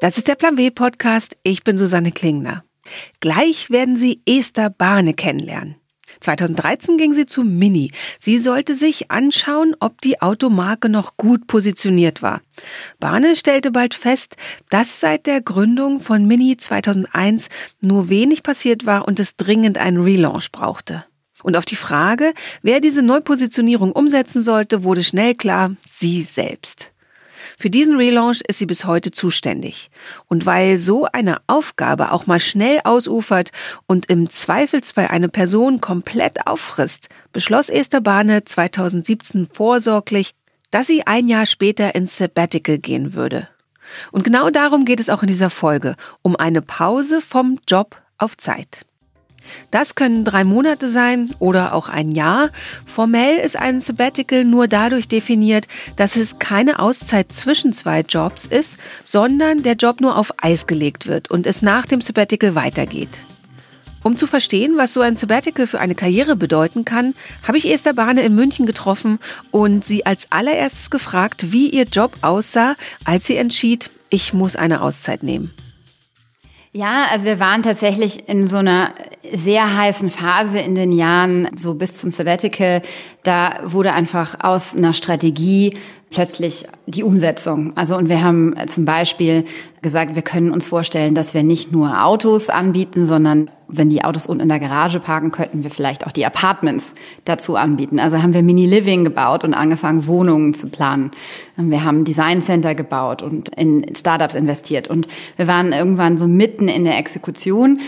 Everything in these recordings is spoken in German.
Das ist der Plan W Podcast. Ich bin Susanne Klingner. Gleich werden Sie Esther Bahne kennenlernen. 2013 ging sie zu Mini. Sie sollte sich anschauen, ob die Automarke noch gut positioniert war. Bahne stellte bald fest, dass seit der Gründung von Mini 2001 nur wenig passiert war und es dringend einen Relaunch brauchte. Und auf die Frage, wer diese Neupositionierung umsetzen sollte, wurde schnell klar, sie selbst. Für diesen Relaunch ist sie bis heute zuständig. Und weil so eine Aufgabe auch mal schnell ausufert und im Zweifelsfall eine Person komplett auffrisst, beschloss Esther Bahne 2017 vorsorglich, dass sie ein Jahr später ins Sabbatical gehen würde. Und genau darum geht es auch in dieser Folge, um eine Pause vom Job auf Zeit. Das können drei Monate sein oder auch ein Jahr. Formell ist ein Sabbatical nur dadurch definiert, dass es keine Auszeit zwischen zwei Jobs ist, sondern der Job nur auf Eis gelegt wird und es nach dem Sabbatical weitergeht. Um zu verstehen, was so ein Sabbatical für eine Karriere bedeuten kann, habe ich Esther Bahne in München getroffen und sie als allererstes gefragt, wie ihr Job aussah, als sie entschied, ich muss eine Auszeit nehmen. Ja, also wir waren tatsächlich in so einer sehr heißen Phase in den Jahren, so bis zum Sabbatical. Da wurde einfach aus einer Strategie plötzlich die Umsetzung. Also und wir haben zum Beispiel gesagt, wir können uns vorstellen, dass wir nicht nur Autos anbieten, sondern wenn die Autos unten in der Garage parken, könnten wir vielleicht auch die Apartments dazu anbieten. Also haben wir Mini-Living gebaut und angefangen, Wohnungen zu planen. Wir haben Design Center gebaut und in Startups investiert. Und wir waren irgendwann so mitten in der Exekution.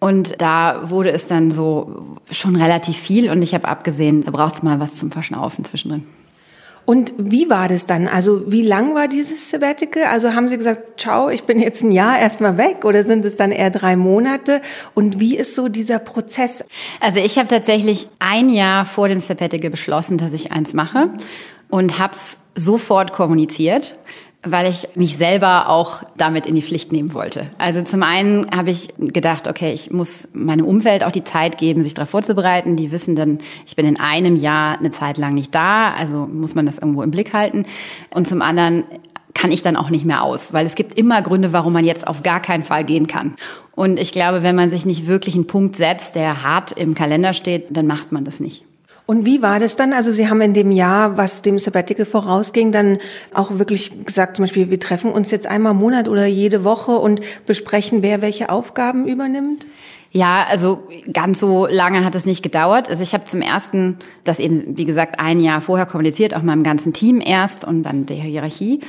Und da wurde es dann so schon relativ viel und ich habe abgesehen, da braucht es mal was zum Verschnaufen zwischendrin. Und wie war das dann? Also wie lang war dieses Sabbatical? Also haben Sie gesagt, ciao, ich bin jetzt ein Jahr erstmal weg oder sind es dann eher drei Monate? Und wie ist so dieser Prozess? Also ich habe tatsächlich ein Jahr vor dem Sabbatical beschlossen, dass ich eins mache und habe es sofort kommuniziert weil ich mich selber auch damit in die Pflicht nehmen wollte. Also zum einen habe ich gedacht, okay, ich muss meinem Umfeld auch die Zeit geben, sich darauf vorzubereiten. Die wissen dann, ich bin in einem Jahr eine Zeit lang nicht da, also muss man das irgendwo im Blick halten. Und zum anderen kann ich dann auch nicht mehr aus, weil es gibt immer Gründe, warum man jetzt auf gar keinen Fall gehen kann. Und ich glaube, wenn man sich nicht wirklich einen Punkt setzt, der hart im Kalender steht, dann macht man das nicht. Und wie war das dann? Also Sie haben in dem Jahr, was dem Sabbatical vorausging, dann auch wirklich gesagt, zum Beispiel, wir treffen uns jetzt einmal im Monat oder jede Woche und besprechen, wer welche Aufgaben übernimmt? Ja, also ganz so lange hat es nicht gedauert. Also ich habe zum ersten das eben, wie gesagt, ein Jahr vorher kommuniziert, auch meinem ganzen Team erst und dann der Hierarchie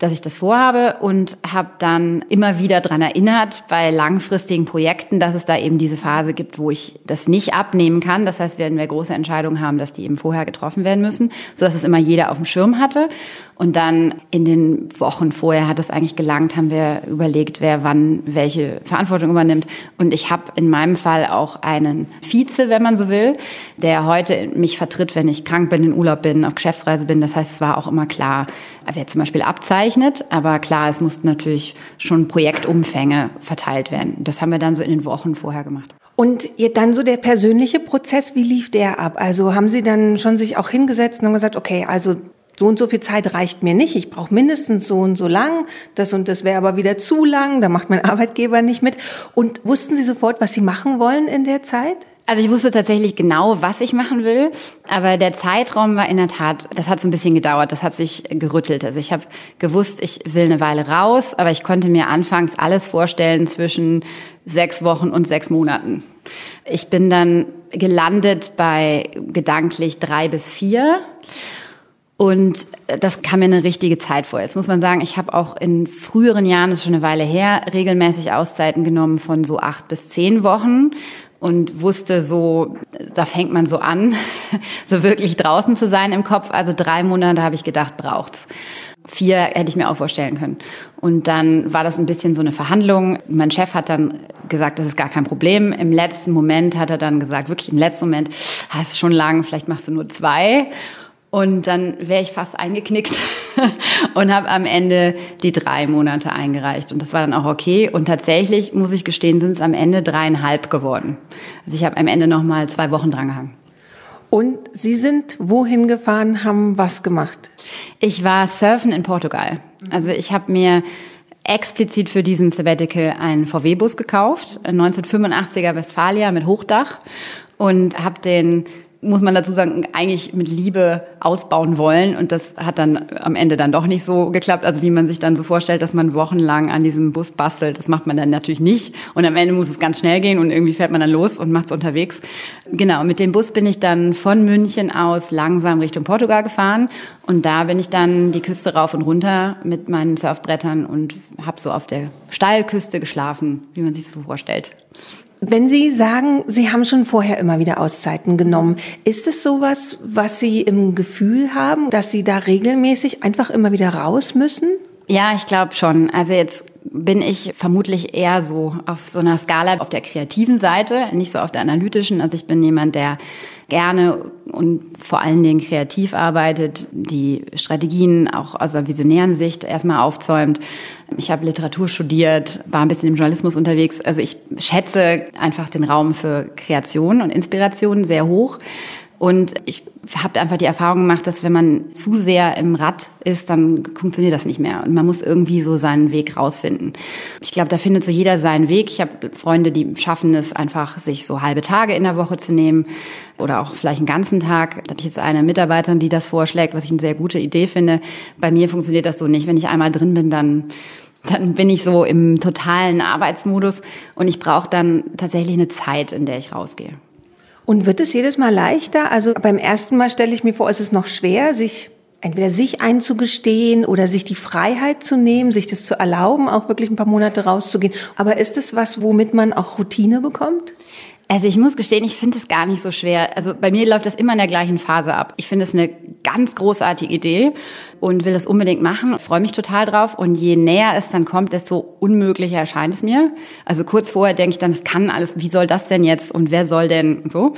dass ich das vorhabe und habe dann immer wieder dran erinnert bei langfristigen Projekten, dass es da eben diese Phase gibt, wo ich das nicht abnehmen kann. Das heißt, werden wir große Entscheidungen haben, dass die eben vorher getroffen werden müssen, so dass es immer jeder auf dem Schirm hatte. Und dann in den Wochen vorher hat es eigentlich gelangt, haben wir überlegt, wer wann welche Verantwortung übernimmt. Und ich habe in meinem Fall auch einen Vize, wenn man so will, der heute mich vertritt, wenn ich krank bin, in Urlaub bin, auf Geschäftsreise bin. Das heißt, es war auch immer klar, wer zum Beispiel abzeichnet. Aber klar, es mussten natürlich schon Projektumfänge verteilt werden. Das haben wir dann so in den Wochen vorher gemacht. Und dann so der persönliche Prozess, wie lief der ab? Also haben Sie dann schon sich auch hingesetzt und gesagt, okay, also so und so viel Zeit reicht mir nicht, ich brauche mindestens so und so lang, das und das wäre aber wieder zu lang, da macht mein Arbeitgeber nicht mit. Und wussten Sie sofort, was Sie machen wollen in der Zeit? Also ich wusste tatsächlich genau, was ich machen will, aber der Zeitraum war in der Tat, das hat so ein bisschen gedauert, das hat sich gerüttelt. Also ich habe gewusst, ich will eine Weile raus, aber ich konnte mir anfangs alles vorstellen zwischen sechs Wochen und sechs Monaten. Ich bin dann gelandet bei gedanklich drei bis vier und das kam mir eine richtige Zeit vor. Jetzt muss man sagen, ich habe auch in früheren Jahren, das ist schon eine Weile her, regelmäßig Auszeiten genommen von so acht bis zehn Wochen und wusste so, da fängt man so an, so wirklich draußen zu sein im Kopf. Also drei Monate habe ich gedacht, braucht's. Vier hätte ich mir auch vorstellen können. Und dann war das ein bisschen so eine Verhandlung. Mein Chef hat dann gesagt, das ist gar kein Problem. Im letzten Moment hat er dann gesagt, wirklich im letzten Moment, ah, ist schon lang, vielleicht machst du nur zwei. Und dann wäre ich fast eingeknickt und habe am Ende die drei Monate eingereicht. Und das war dann auch okay. Und tatsächlich, muss ich gestehen, sind es am Ende dreieinhalb geworden. Also ich habe am Ende noch mal zwei Wochen drangehangen. Und Sie sind wohin gefahren, haben was gemacht? Ich war surfen in Portugal. Also ich habe mir explizit für diesen Sabbatical einen VW-Bus gekauft, ein 1985er Westfalia mit Hochdach und habe den muss man dazu sagen, eigentlich mit Liebe ausbauen wollen. Und das hat dann am Ende dann doch nicht so geklappt. Also wie man sich dann so vorstellt, dass man wochenlang an diesem Bus bastelt, das macht man dann natürlich nicht. Und am Ende muss es ganz schnell gehen und irgendwie fährt man dann los und macht es unterwegs. Genau, mit dem Bus bin ich dann von München aus langsam Richtung Portugal gefahren. Und da bin ich dann die Küste rauf und runter mit meinen Surfbrettern und habe so auf der Steilküste geschlafen, wie man sich so vorstellt. Wenn Sie sagen, Sie haben schon vorher immer wieder Auszeiten genommen, ist es sowas, was Sie im Gefühl haben, dass Sie da regelmäßig einfach immer wieder raus müssen? Ja, ich glaube schon. Also jetzt bin ich vermutlich eher so auf so einer Skala auf der kreativen Seite, nicht so auf der analytischen. Also ich bin jemand, der gerne und vor allen Dingen kreativ arbeitet, die Strategien auch aus einer visionären Sicht erstmal aufzäumt. Ich habe Literatur studiert, war ein bisschen im Journalismus unterwegs. Also ich schätze einfach den Raum für Kreation und Inspiration sehr hoch. Und ich habe einfach die Erfahrung gemacht, dass wenn man zu sehr im Rad ist, dann funktioniert das nicht mehr. Und man muss irgendwie so seinen Weg rausfinden. Ich glaube, da findet so jeder seinen Weg. Ich habe Freunde, die schaffen es einfach, sich so halbe Tage in der Woche zu nehmen oder auch vielleicht einen ganzen Tag. Da habe ich jetzt eine Mitarbeiterin, die das vorschlägt, was ich eine sehr gute Idee finde. Bei mir funktioniert das so nicht. Wenn ich einmal drin bin, dann dann bin ich so im totalen Arbeitsmodus und ich brauche dann tatsächlich eine Zeit, in der ich rausgehe. Und wird es jedes Mal leichter? Also beim ersten Mal stelle ich mir vor, ist es noch schwer, sich entweder sich einzugestehen oder sich die Freiheit zu nehmen, sich das zu erlauben, auch wirklich ein paar Monate rauszugehen. Aber ist es was, womit man auch Routine bekommt? Also ich muss gestehen, ich finde es gar nicht so schwer. Also bei mir läuft das immer in der gleichen Phase ab. Ich finde es eine ganz großartige Idee und will das unbedingt machen. Freue mich total drauf. Und je näher es dann kommt, desto unmöglicher erscheint es mir. Also kurz vorher denke ich dann, es kann alles, wie soll das denn jetzt und wer soll denn so?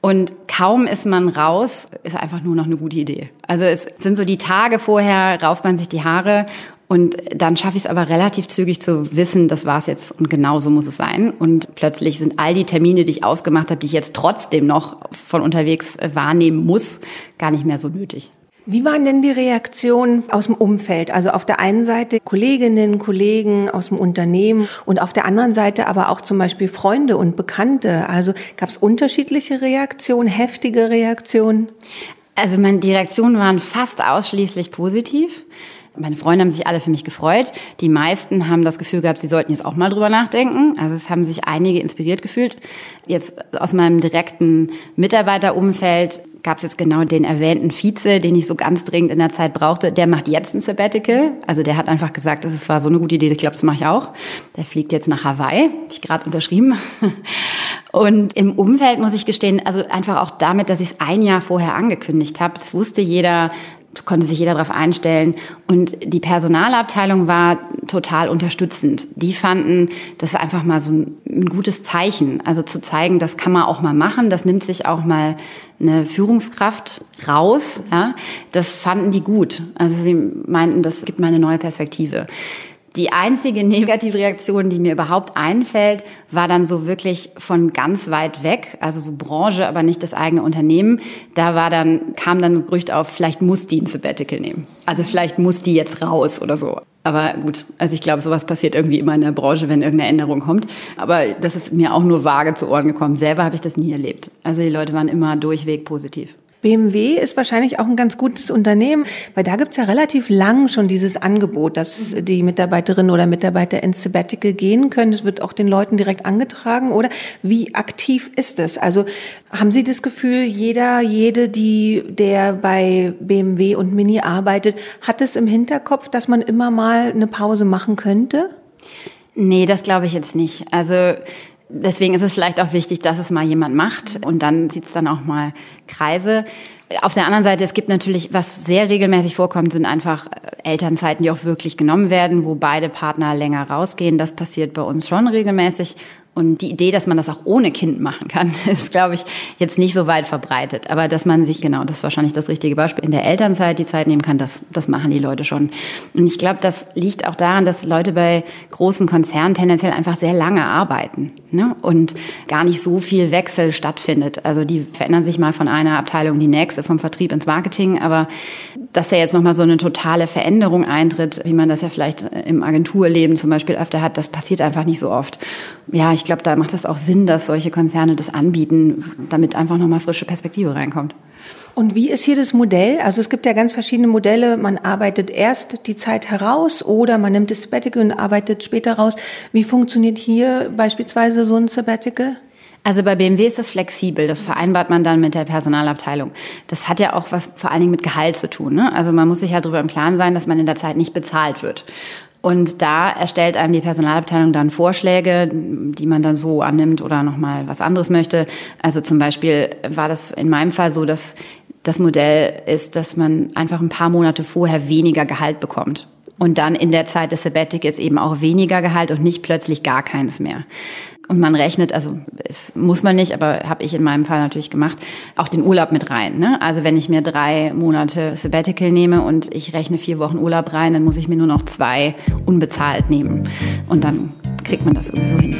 Und kaum ist man raus, ist einfach nur noch eine gute Idee. Also es sind so die Tage vorher, rauft man sich die Haare und dann schaffe ich es aber relativ zügig zu wissen, das war's jetzt und genau so muss es sein. Und plötzlich sind all die Termine, die ich ausgemacht habe, die ich jetzt trotzdem noch von unterwegs wahrnehmen muss, gar nicht mehr so nötig. Wie waren denn die Reaktionen aus dem Umfeld? Also auf der einen Seite Kolleginnen, Kollegen aus dem Unternehmen und auf der anderen Seite aber auch zum Beispiel Freunde und Bekannte. Also gab es unterschiedliche Reaktionen, heftige Reaktionen? Also meine, die Reaktionen waren fast ausschließlich positiv. Meine Freunde haben sich alle für mich gefreut. Die meisten haben das Gefühl gehabt, sie sollten jetzt auch mal drüber nachdenken. Also es haben sich einige inspiriert gefühlt. Jetzt aus meinem direkten Mitarbeiterumfeld gab es jetzt genau den erwähnten Vize, den ich so ganz dringend in der Zeit brauchte. Der macht jetzt ein Sabbatical. Also der hat einfach gesagt, das war so eine gute Idee, ich glaube, das mache ich auch. Der fliegt jetzt nach Hawaii, habe ich gerade unterschrieben. Und im Umfeld muss ich gestehen, also einfach auch damit, dass ich es ein Jahr vorher angekündigt habe, das wusste jeder, konnte sich jeder darauf einstellen. Und die Personalabteilung war total unterstützend. Die fanden, das ist einfach mal so ein, ein, gutes Zeichen. Also zu zeigen, das kann man auch mal machen, das nimmt sich auch mal eine Führungskraft raus. Ja, das fanden die gut. Also sie meinten, das gibt mal eine neue Perspektive. Die einzige negative Reaktion, die mir überhaupt einfällt, war dann so wirklich von ganz weit weg, also so Branche, aber nicht das eigene Unternehmen. Da war dann, kam dann ein Gerücht auf, vielleicht muss die ein Sabbatical nehmen. Also vielleicht muss die jetzt raus oder so. Aber gut, also ich glaube, sowas passiert irgendwie immer in der Branche, wenn irgendeine Änderung kommt. Aber das ist mir auch nur vage zu Ohren gekommen. Selber habe ich das nie erlebt. Also die Leute waren immer durchweg positiv. BMW ist wahrscheinlich auch ein ganz gutes Unternehmen, weil da gibt's ja relativ lang schon dieses Angebot, dass die Mitarbeiterinnen oder Mitarbeiter ins Sabbatical gehen können. Das wird auch den Leuten direkt angetragen, oder? Wie aktiv ist es? Also haben Sie das Gefühl, jeder, jede, die, der bei BMW und Mini arbeitet, hat es im Hinterkopf, dass man immer mal eine Pause machen könnte? Nee, das glaube ich jetzt nicht. Also Deswegen ist es vielleicht auch wichtig, dass es mal jemand macht und dann sieht es dann auch mal Kreise. Auf der anderen Seite, es gibt natürlich, was sehr regelmäßig vorkommt, sind einfach Elternzeiten, die auch wirklich genommen werden, wo beide Partner länger rausgehen. Das passiert bei uns schon regelmäßig. Und die Idee, dass man das auch ohne Kind machen kann, ist, glaube ich, jetzt nicht so weit verbreitet. Aber dass man sich, genau, das ist wahrscheinlich das richtige Beispiel, in der Elternzeit die Zeit nehmen kann, das, das machen die Leute schon. Und ich glaube, das liegt auch daran, dass Leute bei großen Konzernen tendenziell einfach sehr lange arbeiten ne? und gar nicht so viel Wechsel stattfindet. Also die verändern sich mal von einer Abteilung die nächste, vom Vertrieb ins Marketing. Aber dass ja jetzt nochmal so eine totale Veränderung eintritt, wie man das ja vielleicht im Agenturleben zum Beispiel öfter hat, das passiert einfach nicht so oft. Ja, ich glaube, da macht es auch Sinn, dass solche Konzerne das anbieten, damit einfach nochmal frische Perspektive reinkommt. Und wie ist hier das Modell? Also es gibt ja ganz verschiedene Modelle. Man arbeitet erst die Zeit heraus oder man nimmt das Sabbatical und arbeitet später raus. Wie funktioniert hier beispielsweise so ein Sabbatical? Also bei BMW ist das flexibel. Das vereinbart man dann mit der Personalabteilung. Das hat ja auch was vor allen Dingen mit Gehalt zu tun. Ne? Also man muss sich ja darüber im Klaren sein, dass man in der Zeit nicht bezahlt wird. Und da erstellt einem die Personalabteilung dann Vorschläge, die man dann so annimmt oder nochmal was anderes möchte. Also zum Beispiel war das in meinem Fall so, dass das Modell ist, dass man einfach ein paar Monate vorher weniger Gehalt bekommt. Und dann in der Zeit des Sabbaticals eben auch weniger Gehalt und nicht plötzlich gar keines mehr. Und man rechnet, also es muss man nicht, aber habe ich in meinem Fall natürlich gemacht, auch den Urlaub mit rein. Ne? Also wenn ich mir drei Monate Sabbatical nehme und ich rechne vier Wochen Urlaub rein, dann muss ich mir nur noch zwei unbezahlt nehmen. Und dann kriegt man das sowieso hin.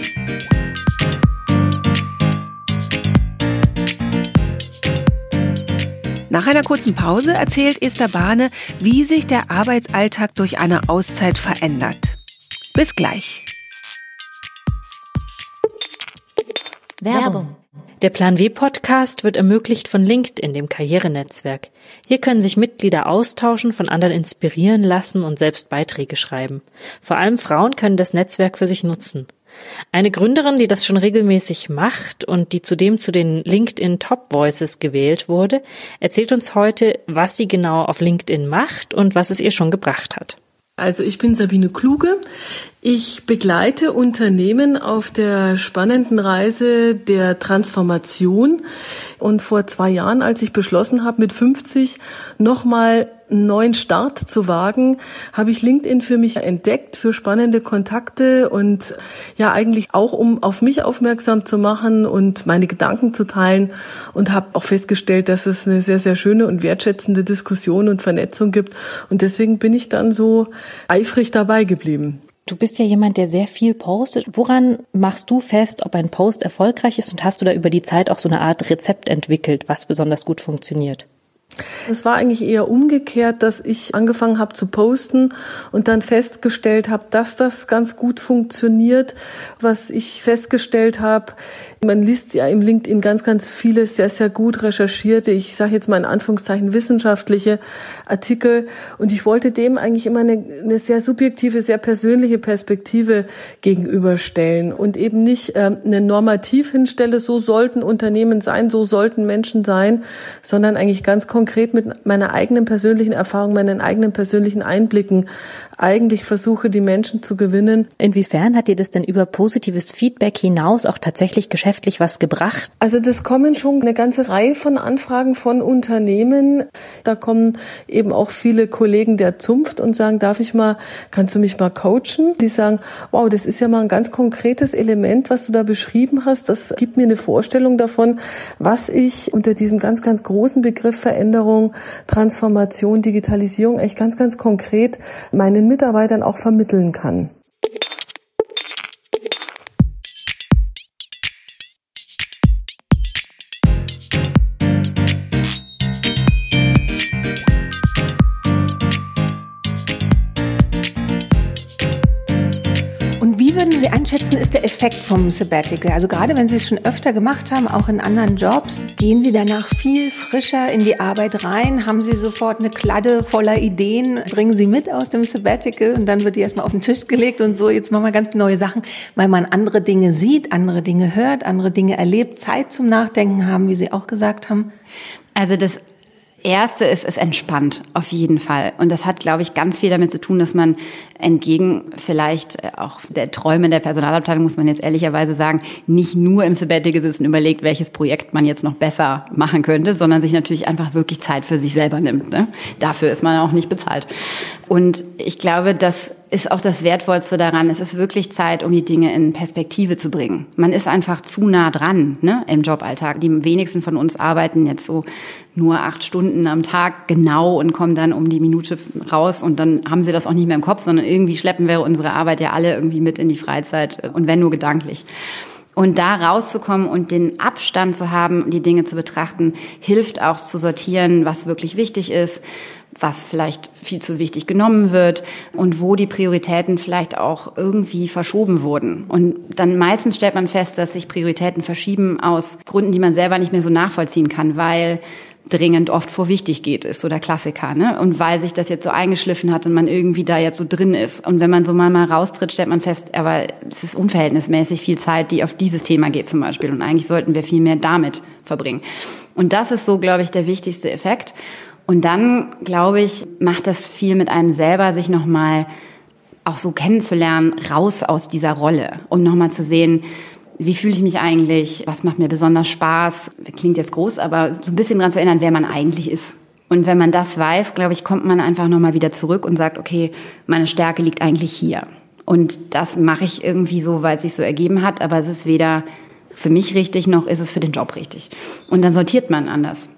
Nach einer kurzen Pause erzählt Esther Bahne, wie sich der Arbeitsalltag durch eine Auszeit verändert. Bis gleich. Werbung. Der Plan W Podcast wird ermöglicht von LinkedIn, dem Karrierenetzwerk. Hier können sich Mitglieder austauschen, von anderen inspirieren lassen und selbst Beiträge schreiben. Vor allem Frauen können das Netzwerk für sich nutzen. Eine Gründerin, die das schon regelmäßig macht und die zudem zu den LinkedIn Top Voices gewählt wurde, erzählt uns heute, was sie genau auf LinkedIn macht und was es ihr schon gebracht hat. Also ich bin Sabine Kluge. Ich begleite Unternehmen auf der spannenden Reise der Transformation. Und vor zwei Jahren, als ich beschlossen habe, mit 50 nochmal einen neuen Start zu wagen, habe ich LinkedIn für mich entdeckt, für spannende Kontakte und ja eigentlich auch, um auf mich aufmerksam zu machen und meine Gedanken zu teilen und habe auch festgestellt, dass es eine sehr, sehr schöne und wertschätzende Diskussion und Vernetzung gibt. Und deswegen bin ich dann so eifrig dabei geblieben. Du bist ja jemand, der sehr viel postet. Woran machst du fest, ob ein Post erfolgreich ist und hast du da über die Zeit auch so eine Art Rezept entwickelt, was besonders gut funktioniert? Es war eigentlich eher umgekehrt, dass ich angefangen habe zu posten und dann festgestellt habe, dass das ganz gut funktioniert. Was ich festgestellt habe, man liest ja im LinkedIn ganz, ganz viele sehr, sehr gut recherchierte, ich sage jetzt mal in Anführungszeichen wissenschaftliche Artikel. Und ich wollte dem eigentlich immer eine, eine sehr subjektive, sehr persönliche Perspektive gegenüberstellen und eben nicht ähm, eine Normativ hinstelle, so sollten Unternehmen sein, so sollten Menschen sein, sondern eigentlich ganz konkret mit meiner eigenen persönlichen Erfahrung, meinen eigenen persönlichen Einblicken eigentlich versuche, die Menschen zu gewinnen. Inwiefern hat dir das denn über positives Feedback hinaus auch tatsächlich geschäftlich was gebracht? Also das kommen schon eine ganze Reihe von Anfragen von Unternehmen. Da kommen eben auch viele Kollegen der Zunft und sagen, darf ich mal, kannst du mich mal coachen? Die sagen, wow, das ist ja mal ein ganz konkretes Element, was du da beschrieben hast. Das gibt mir eine Vorstellung davon, was ich unter diesem ganz, ganz großen Begriff Veränderung, Transformation, Digitalisierung echt ganz, ganz konkret meinen Mitarbeitern auch vermitteln kann. Einschätzen, ist der Effekt vom Sabbatical? Also gerade wenn Sie es schon öfter gemacht haben, auch in anderen Jobs, gehen Sie danach viel frischer in die Arbeit rein? Haben Sie sofort eine Kladde voller Ideen? Bringen Sie mit aus dem Sabbatical und dann wird die erstmal auf den Tisch gelegt und so, jetzt machen wir ganz neue Sachen, weil man andere Dinge sieht, andere Dinge hört, andere Dinge erlebt, Zeit zum Nachdenken haben, wie Sie auch gesagt haben? Also das Erste ist, es entspannt, auf jeden Fall. Und das hat, glaube ich, ganz viel damit zu tun, dass man entgegen vielleicht äh, auch der Träume der Personalabteilung, muss man jetzt ehrlicherweise sagen, nicht nur im Sabbatical sitzen überlegt, welches Projekt man jetzt noch besser machen könnte, sondern sich natürlich einfach wirklich Zeit für sich selber nimmt. Ne? Dafür ist man auch nicht bezahlt. Und ich glaube, das ist auch das Wertvollste daran. Es ist wirklich Zeit, um die Dinge in Perspektive zu bringen. Man ist einfach zu nah dran ne, im Joballtag. Die wenigsten von uns arbeiten jetzt so nur acht Stunden am Tag genau und kommen dann um die Minute raus und dann haben sie das auch nicht mehr im Kopf, sondern irgendwie schleppen wir unsere Arbeit ja alle irgendwie mit in die Freizeit und wenn nur gedanklich. Und da rauszukommen und den Abstand zu haben, die Dinge zu betrachten, hilft auch zu sortieren, was wirklich wichtig ist, was vielleicht viel zu wichtig genommen wird und wo die Prioritäten vielleicht auch irgendwie verschoben wurden. Und dann meistens stellt man fest, dass sich Prioritäten verschieben aus Gründen, die man selber nicht mehr so nachvollziehen kann, weil dringend oft vor wichtig geht, ist so der Klassiker. Ne? Und weil sich das jetzt so eingeschliffen hat und man irgendwie da jetzt so drin ist. Und wenn man so mal, mal raustritt, stellt man fest, aber es ist unverhältnismäßig viel Zeit, die auf dieses Thema geht zum Beispiel. Und eigentlich sollten wir viel mehr damit verbringen. Und das ist so, glaube ich, der wichtigste Effekt. Und dann, glaube ich, macht das viel mit einem selber, sich nochmal auch so kennenzulernen, raus aus dieser Rolle, um nochmal zu sehen, wie fühle ich mich eigentlich, was macht mir besonders Spaß, klingt jetzt groß, aber so ein bisschen daran zu erinnern, wer man eigentlich ist. Und wenn man das weiß, glaube ich, kommt man einfach nochmal wieder zurück und sagt, okay, meine Stärke liegt eigentlich hier. Und das mache ich irgendwie so, weil es sich so ergeben hat, aber es ist weder für mich richtig, noch ist es für den Job richtig. Und dann sortiert man anders.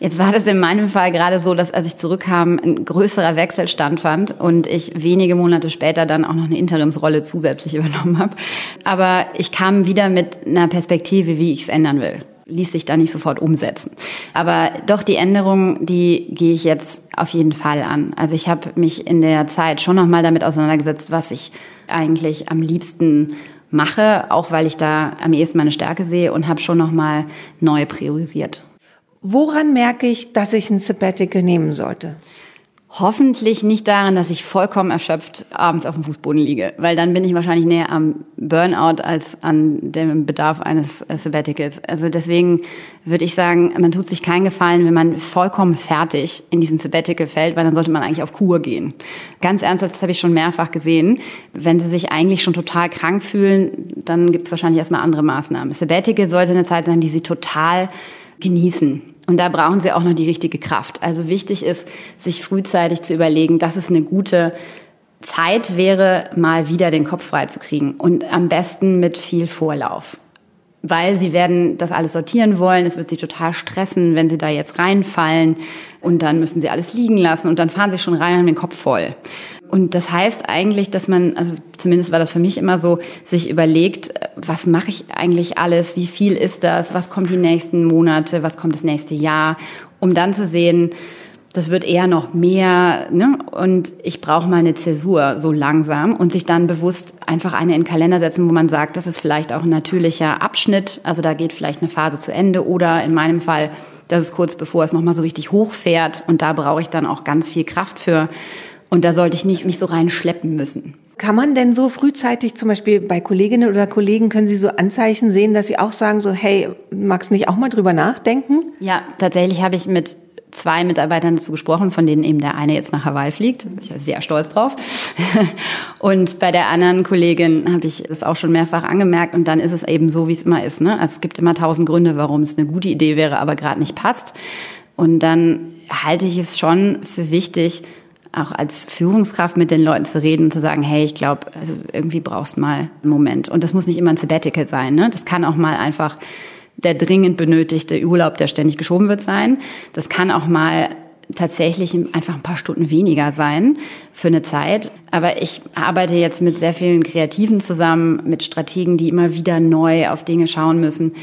Jetzt war das in meinem Fall gerade so, dass als ich zurückkam, ein größerer Wechsel stattfand und ich wenige Monate später dann auch noch eine Interimsrolle zusätzlich übernommen habe. Aber ich kam wieder mit einer Perspektive, wie ich es ändern will ließ sich da nicht sofort umsetzen. Aber doch die Änderung, die gehe ich jetzt auf jeden Fall an. Also ich habe mich in der Zeit schon noch mal damit auseinandergesetzt, was ich eigentlich am liebsten mache, auch weil ich da am ehesten meine Stärke sehe und habe schon noch mal neu priorisiert. Woran merke ich, dass ich ein Sabbatical nehmen sollte? Hoffentlich nicht daran, dass ich vollkommen erschöpft abends auf dem Fußboden liege, weil dann bin ich wahrscheinlich näher am Burnout als an dem Bedarf eines Sabbaticals. Also deswegen würde ich sagen, man tut sich keinen Gefallen, wenn man vollkommen fertig in diesen Sabbatical fällt, weil dann sollte man eigentlich auf Kur gehen. Ganz ernsthaft, das habe ich schon mehrfach gesehen. Wenn Sie sich eigentlich schon total krank fühlen, dann gibt es wahrscheinlich erstmal andere Maßnahmen. Sabbatical sollte eine Zeit sein, die Sie total genießen. Und da brauchen sie auch noch die richtige Kraft. Also wichtig ist, sich frühzeitig zu überlegen, dass es eine gute Zeit wäre, mal wieder den Kopf frei zu kriegen. Und am besten mit viel Vorlauf. Weil sie werden das alles sortieren wollen. Es wird sie total stressen, wenn sie da jetzt reinfallen. Und dann müssen sie alles liegen lassen. Und dann fahren sie schon rein und haben den Kopf voll. Und das heißt eigentlich, dass man, also zumindest war das für mich immer so, sich überlegt, was mache ich eigentlich alles, wie viel ist das, was kommt die nächsten Monate, was kommt das nächste Jahr, um dann zu sehen, das wird eher noch mehr ne? und ich brauche mal eine Zäsur so langsam und sich dann bewusst einfach eine in den Kalender setzen, wo man sagt, das ist vielleicht auch ein natürlicher Abschnitt, also da geht vielleicht eine Phase zu Ende oder in meinem Fall, das ist kurz bevor es nochmal so richtig hochfährt und da brauche ich dann auch ganz viel Kraft für und da sollte ich nicht mich so reinschleppen müssen. Kann man denn so frühzeitig, zum Beispiel bei Kolleginnen oder Kollegen, können Sie so Anzeichen sehen, dass Sie auch sagen, so, hey, magst du nicht auch mal drüber nachdenken? Ja, tatsächlich habe ich mit zwei Mitarbeitern dazu gesprochen, von denen eben der eine jetzt nach Hawaii fliegt. Da bin ich sehr stolz drauf. Und bei der anderen Kollegin habe ich es auch schon mehrfach angemerkt. Und dann ist es eben so, wie es immer ist. Ne? Also es gibt immer tausend Gründe, warum es eine gute Idee wäre, aber gerade nicht passt. Und dann halte ich es schon für wichtig, auch als Führungskraft mit den Leuten zu reden und zu sagen, hey, ich glaube, also irgendwie brauchst mal einen Moment. Und das muss nicht immer ein Sabbatical sein. Ne? Das kann auch mal einfach der dringend benötigte Urlaub, der ständig geschoben wird, sein. Das kann auch mal tatsächlich einfach ein paar Stunden weniger sein für eine Zeit. Aber ich arbeite jetzt mit sehr vielen Kreativen zusammen, mit Strategen, die immer wieder neu auf Dinge schauen müssen.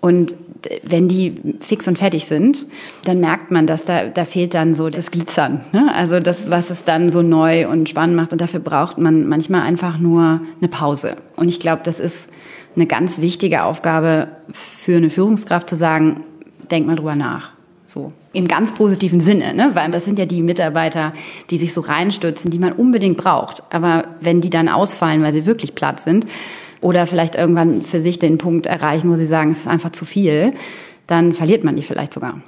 Und wenn die fix und fertig sind, dann merkt man, dass da, da fehlt dann so das Glitzern. Ne? Also das, was es dann so neu und spannend macht. Und dafür braucht man manchmal einfach nur eine Pause. Und ich glaube, das ist eine ganz wichtige Aufgabe für eine Führungskraft zu sagen, denk mal drüber nach. So. Im ganz positiven Sinne, ne? weil das sind ja die Mitarbeiter, die sich so reinstürzen, die man unbedingt braucht. Aber wenn die dann ausfallen, weil sie wirklich platt sind, oder vielleicht irgendwann für sich den Punkt erreichen, wo sie sagen, es ist einfach zu viel, dann verliert man die vielleicht sogar.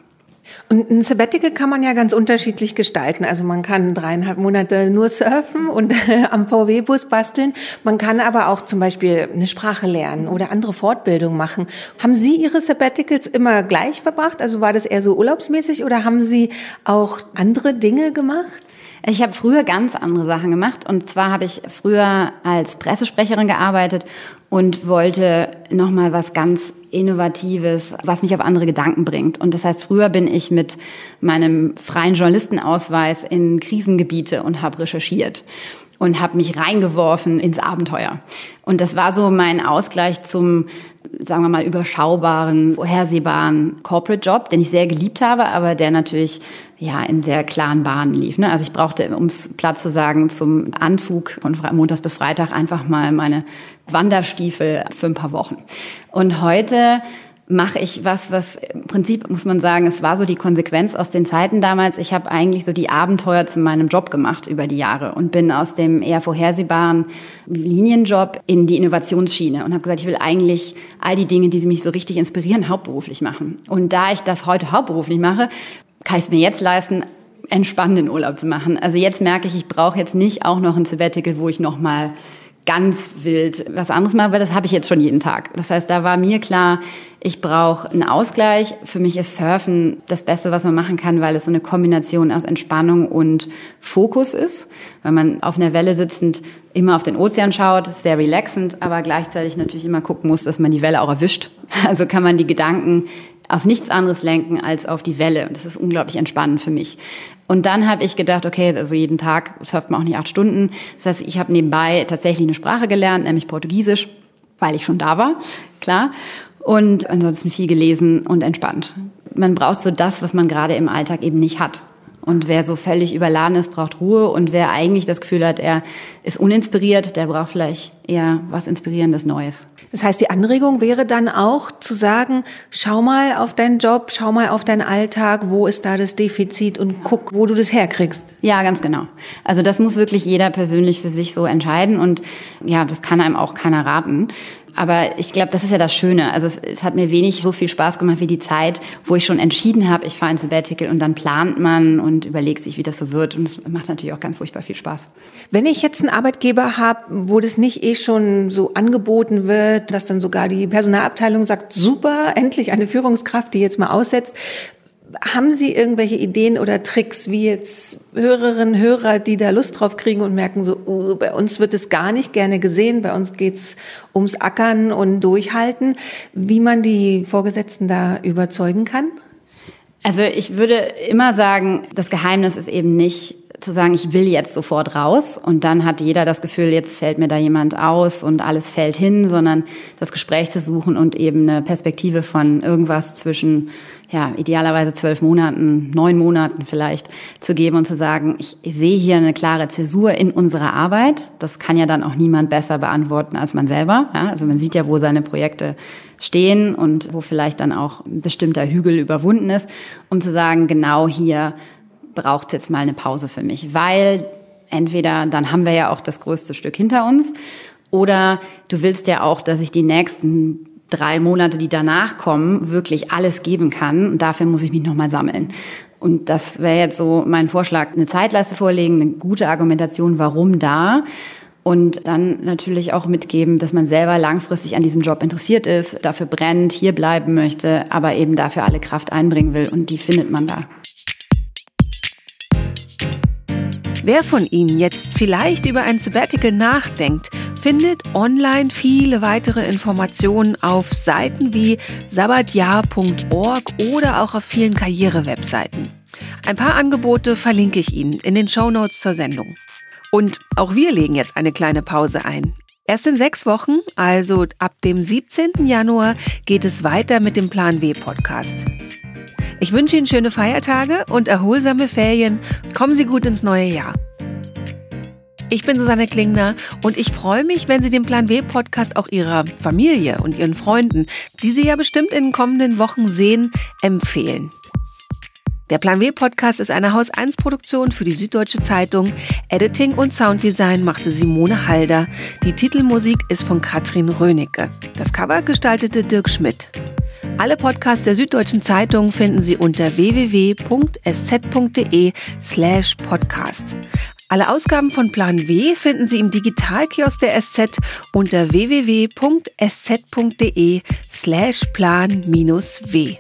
Und ein Sabbatical kann man ja ganz unterschiedlich gestalten. Also man kann dreieinhalb Monate nur surfen und am VW-Bus basteln. Man kann aber auch zum Beispiel eine Sprache lernen oder andere Fortbildung machen. Haben Sie Ihre Sabbaticals immer gleich verbracht? Also war das eher so urlaubsmäßig oder haben Sie auch andere Dinge gemacht? Ich habe früher ganz andere Sachen gemacht. Und zwar habe ich früher als Pressesprecherin gearbeitet und wollte nochmal was ganz Innovatives, was mich auf andere Gedanken bringt. Und das heißt, früher bin ich mit meinem freien Journalistenausweis in Krisengebiete und habe recherchiert und habe mich reingeworfen ins Abenteuer. Und das war so mein Ausgleich zum, sagen wir mal, überschaubaren, vorhersehbaren Corporate Job, den ich sehr geliebt habe, aber der natürlich ja in sehr klaren Bahnen lief. Ne? Also ich brauchte, um es platt zu sagen, zum Anzug von Montags bis Freitag einfach mal meine Wanderstiefel für ein paar Wochen. Und heute mache ich was, was im Prinzip muss man sagen, es war so die Konsequenz aus den Zeiten damals. Ich habe eigentlich so die Abenteuer zu meinem Job gemacht über die Jahre und bin aus dem eher vorhersehbaren Linienjob in die Innovationsschiene und habe gesagt, ich will eigentlich all die Dinge, die mich so richtig inspirieren, hauptberuflich machen. Und da ich das heute hauptberuflich mache, kann ich es mir jetzt leisten, entspannenden Urlaub zu machen. Also jetzt merke ich, ich brauche jetzt nicht auch noch ein Sabbatical, wo ich noch mal ganz wild was anderes mache, weil das habe ich jetzt schon jeden Tag. Das heißt, da war mir klar, ich brauche einen Ausgleich. Für mich ist Surfen das Beste, was man machen kann, weil es so eine Kombination aus Entspannung und Fokus ist. Weil man auf einer Welle sitzend immer auf den Ozean schaut, sehr relaxend, aber gleichzeitig natürlich immer gucken muss, dass man die Welle auch erwischt. Also kann man die Gedanken auf nichts anderes lenken als auf die Welle. Das ist unglaublich entspannend für mich. Und dann habe ich gedacht, okay, also jeden Tag surft man auch nicht acht Stunden. Das heißt, ich habe nebenbei tatsächlich eine Sprache gelernt, nämlich Portugiesisch, weil ich schon da war, klar. Und ansonsten viel gelesen und entspannt. Man braucht so das, was man gerade im Alltag eben nicht hat. Und wer so völlig überladen ist, braucht Ruhe. Und wer eigentlich das Gefühl hat, er ist uninspiriert, der braucht vielleicht eher was Inspirierendes Neues. Das heißt, die Anregung wäre dann auch zu sagen, schau mal auf deinen Job, schau mal auf deinen Alltag, wo ist da das Defizit und guck, wo du das herkriegst. Ja, ganz genau. Also das muss wirklich jeder persönlich für sich so entscheiden und ja, das kann einem auch keiner raten. Aber ich glaube, das ist ja das Schöne. Also es, es, hat mir wenig so viel Spaß gemacht wie die Zeit, wo ich schon entschieden habe, ich fahre ins Sabbatical und dann plant man und überlegt sich, wie das so wird. Und es macht natürlich auch ganz furchtbar viel Spaß. Wenn ich jetzt einen Arbeitgeber habe, wo das nicht eh schon so angeboten wird, dass dann sogar die Personalabteilung sagt, super, endlich eine Führungskraft, die jetzt mal aussetzt, haben Sie irgendwelche Ideen oder Tricks, wie jetzt Hörerinnen, Hörer, die da Lust drauf kriegen und merken so, oh, bei uns wird es gar nicht gerne gesehen, bei uns geht's ums Ackern und Durchhalten, wie man die Vorgesetzten da überzeugen kann? Also ich würde immer sagen, das Geheimnis ist eben nicht zu sagen, ich will jetzt sofort raus und dann hat jeder das Gefühl, jetzt fällt mir da jemand aus und alles fällt hin, sondern das Gespräch zu suchen und eben eine Perspektive von irgendwas zwischen, ja, idealerweise zwölf Monaten, neun Monaten vielleicht zu geben und zu sagen, ich, sehe hier eine klare Zäsur in unserer Arbeit. Das kann ja dann auch niemand besser beantworten als man selber. Ja, also man sieht ja, wo seine Projekte stehen und wo vielleicht dann auch ein bestimmter Hügel überwunden ist, um zu sagen, genau hier braucht jetzt mal eine Pause für mich, weil entweder dann haben wir ja auch das größte Stück hinter uns oder du willst ja auch, dass ich die nächsten drei Monate, die danach kommen, wirklich alles geben kann und dafür muss ich mich nochmal sammeln. Und das wäre jetzt so mein Vorschlag, eine Zeitleiste vorlegen, eine gute Argumentation, warum da. Und dann natürlich auch mitgeben, dass man selber langfristig an diesem Job interessiert ist, dafür brennt, hier bleiben möchte, aber eben dafür alle Kraft einbringen will. Und die findet man da. Wer von Ihnen jetzt vielleicht über ein Sabbatical nachdenkt, findet online viele weitere Informationen auf Seiten wie sabbatjahr.org oder auch auf vielen Karriere-Webseiten. Ein paar Angebote verlinke ich Ihnen in den Show Notes zur Sendung. Und auch wir legen jetzt eine kleine Pause ein. Erst in sechs Wochen, also ab dem 17. Januar, geht es weiter mit dem Plan W Podcast. Ich wünsche Ihnen schöne Feiertage und erholsame Ferien. Kommen Sie gut ins neue Jahr. Ich bin Susanne Klingner und ich freue mich, wenn Sie den Plan W Podcast auch Ihrer Familie und Ihren Freunden, die Sie ja bestimmt in den kommenden Wochen sehen, empfehlen. Der Plan W Podcast ist eine Haus 1 Produktion für die Süddeutsche Zeitung. Editing und Sounddesign machte Simone Halder. Die Titelmusik ist von Katrin Rönecke. Das Cover gestaltete Dirk Schmidt. Alle Podcasts der Süddeutschen Zeitung finden Sie unter www.sz.de slash podcast. Alle Ausgaben von Plan W finden Sie im Digitalkiosk der SZ unter www.sz.de slash plan-w.